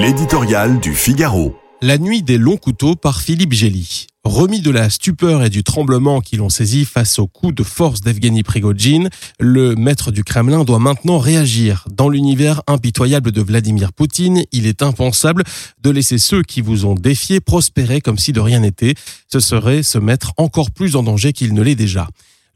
L'éditorial du Figaro. La nuit des longs couteaux par Philippe Gély. Remis de la stupeur et du tremblement qui l'ont saisi face au coup de force d'Evgeny Prigogine, le maître du Kremlin doit maintenant réagir. Dans l'univers impitoyable de Vladimir Poutine, il est impensable de laisser ceux qui vous ont défié prospérer comme si de rien n'était. Ce serait se mettre encore plus en danger qu'il ne l'est déjà.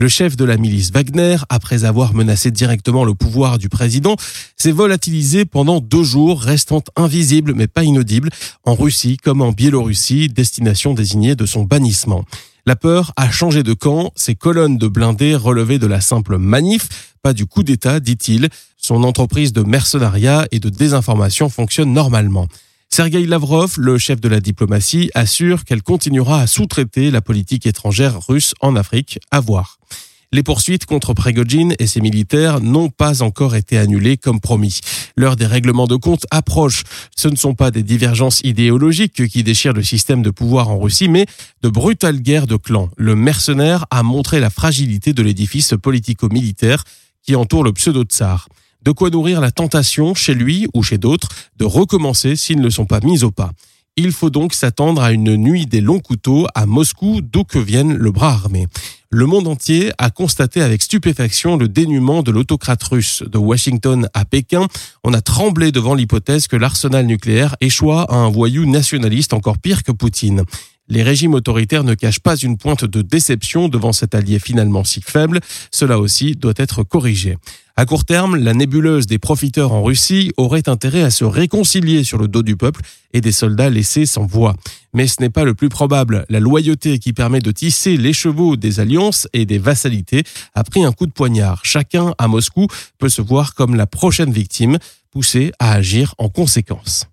Le chef de la milice Wagner, après avoir menacé directement le pouvoir du président, s'est volatilisé pendant deux jours, restant invisible mais pas inaudible, en Russie comme en Biélorussie, destination désignée de son bannissement. La peur a changé de camp, ses colonnes de blindés relevées de la simple manif, pas du coup d'État, dit-il. Son entreprise de mercenariat et de désinformation fonctionne normalement. Sergei Lavrov, le chef de la diplomatie, assure qu'elle continuera à sous-traiter la politique étrangère russe en Afrique. À voir. Les poursuites contre Prigogine et ses militaires n'ont pas encore été annulées comme promis. L'heure des règlements de compte approche. Ce ne sont pas des divergences idéologiques qui déchirent le système de pouvoir en Russie, mais de brutales guerres de clans. Le mercenaire a montré la fragilité de l'édifice politico-militaire qui entoure le pseudo-tsar de quoi nourrir la tentation chez lui ou chez d'autres de recommencer s'ils ne sont pas mis au pas. Il faut donc s'attendre à une nuit des longs couteaux à Moscou, d'où que vienne le bras armé. Le monde entier a constaté avec stupéfaction le dénuement de l'autocrate russe. De Washington à Pékin, on a tremblé devant l'hypothèse que l'arsenal nucléaire échoua à un voyou nationaliste encore pire que Poutine. Les régimes autoritaires ne cachent pas une pointe de déception devant cet allié finalement si faible. Cela aussi doit être corrigé. À court terme, la nébuleuse des profiteurs en Russie aurait intérêt à se réconcilier sur le dos du peuple et des soldats laissés sans voix. Mais ce n'est pas le plus probable. La loyauté qui permet de tisser les chevaux des alliances et des vassalités a pris un coup de poignard. Chacun à Moscou peut se voir comme la prochaine victime, poussé à agir en conséquence.